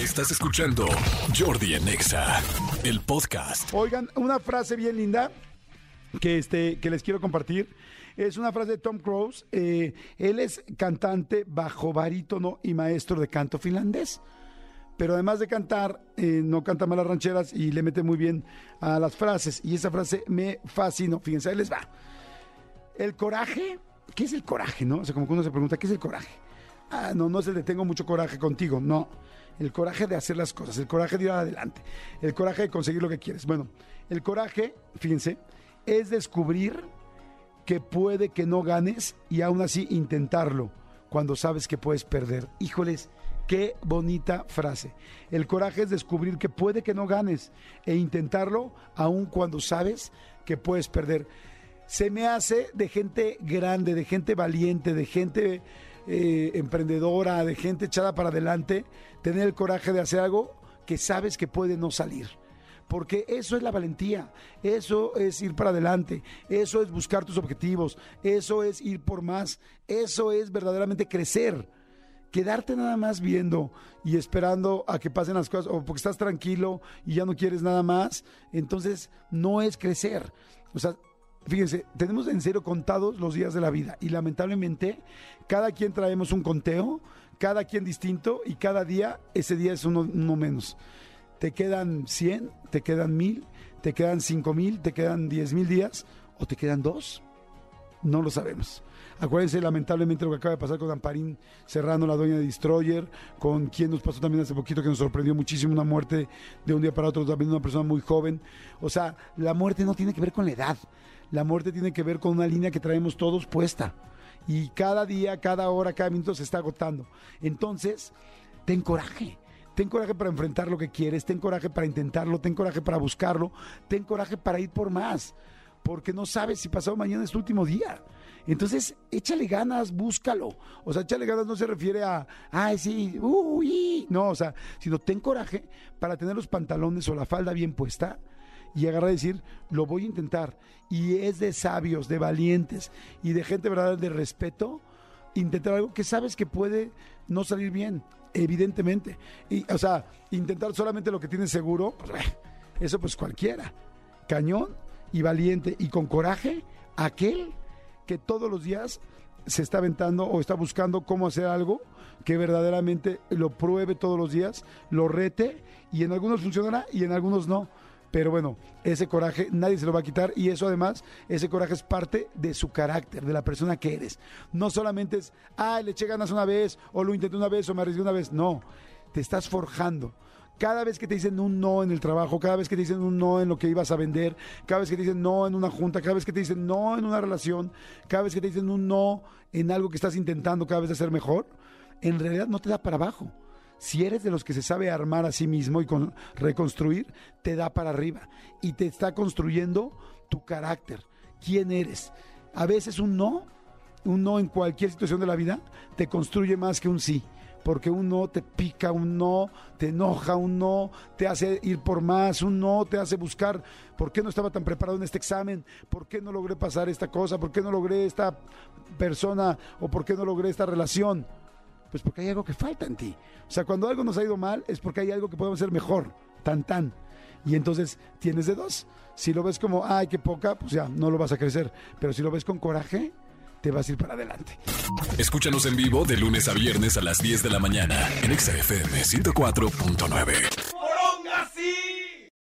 Estás escuchando Jordi Anexa, el podcast. Oigan, una frase bien linda que, este, que les quiero compartir. Es una frase de Tom Cruise. Eh, él es cantante bajo barítono y maestro de canto finlandés. Pero además de cantar, eh, no canta malas rancheras y le mete muy bien a las frases. Y esa frase me fascinó. Fíjense, ahí les va. El coraje, ¿qué es el coraje, no? O sea, como que uno se pregunta, ¿qué es el coraje? Ah, no, no es el tengo mucho coraje contigo, no. El coraje de hacer las cosas, el coraje de ir adelante, el coraje de conseguir lo que quieres. Bueno, el coraje, fíjense, es descubrir que puede que no ganes y aún así intentarlo cuando sabes que puedes perder. Híjoles, qué bonita frase. El coraje es descubrir que puede que no ganes e intentarlo aún cuando sabes que puedes perder. Se me hace de gente grande, de gente valiente, de gente eh, emprendedora, de gente echada para adelante, tener el coraje de hacer algo que sabes que puede no salir. Porque eso es la valentía, eso es ir para adelante, eso es buscar tus objetivos, eso es ir por más, eso es verdaderamente crecer. Quedarte nada más viendo y esperando a que pasen las cosas, o porque estás tranquilo y ya no quieres nada más, entonces no es crecer. O sea, Fíjense, tenemos en serio contados los días de la vida y lamentablemente cada quien traemos un conteo, cada quien distinto y cada día ese día es uno, menos. Te quedan 100, te quedan 1000, te quedan 5000, te quedan 10 mil días o te quedan dos. No lo sabemos. Acuérdense lamentablemente lo que acaba de pasar con Amparín Serrano, la dueña de Destroyer, con quien nos pasó también hace poquito que nos sorprendió muchísimo una muerte de un día para otro, también una persona muy joven. O sea, la muerte no tiene que ver con la edad. La muerte tiene que ver con una línea que traemos todos puesta. Y cada día, cada hora, cada minuto se está agotando. Entonces, ten coraje. Ten coraje para enfrentar lo que quieres, ten coraje para intentarlo, ten coraje para buscarlo, ten coraje para ir por más, porque no sabes si pasado mañana es tu último día. Entonces, échale ganas, búscalo. O sea, échale ganas no se refiere a, ay, sí, uy, no, o sea, sino ten coraje para tener los pantalones o la falda bien puesta y agarrar a decir, lo voy a intentar. Y es de sabios, de valientes y de gente verdad de respeto, intentar algo que sabes que puede no salir bien, evidentemente. Y, o sea, intentar solamente lo que tienes seguro, pues, eso pues cualquiera. Cañón y valiente y con coraje, aquel que todos los días se está aventando o está buscando cómo hacer algo que verdaderamente lo pruebe todos los días, lo rete y en algunos funcionará y en algunos no. Pero bueno, ese coraje nadie se lo va a quitar y eso además, ese coraje es parte de su carácter, de la persona que eres. No solamente es, ah, le eché ganas una vez o lo intenté una vez o me arriesgué una vez. No, te estás forjando cada vez que te dicen un no en el trabajo, cada vez que te dicen un no en lo que ibas a vender, cada vez que te dicen no en una junta, cada vez que te dicen no en una relación, cada vez que te dicen un no en algo que estás intentando cada vez hacer mejor, en realidad no te da para abajo si eres de los que se sabe armar a sí mismo y con, reconstruir, te da para arriba y te está construyendo tu carácter, quién eres. A veces un no, un no en cualquier situación de la vida, te construye más que un sí. Porque un no te pica, un no te enoja, un no te hace ir por más, un no te hace buscar por qué no estaba tan preparado en este examen, por qué no logré pasar esta cosa, por qué no logré esta persona o por qué no logré esta relación. Pues porque hay algo que falta en ti. O sea, cuando algo nos ha ido mal es porque hay algo que podemos hacer mejor, tan tan. Y entonces tienes de dos. Si lo ves como, ay, qué poca, pues ya, no lo vas a crecer. Pero si lo ves con coraje, te vas a ir para adelante. Escúchanos en vivo de lunes a viernes a las 10 de la mañana en XFM 104.9.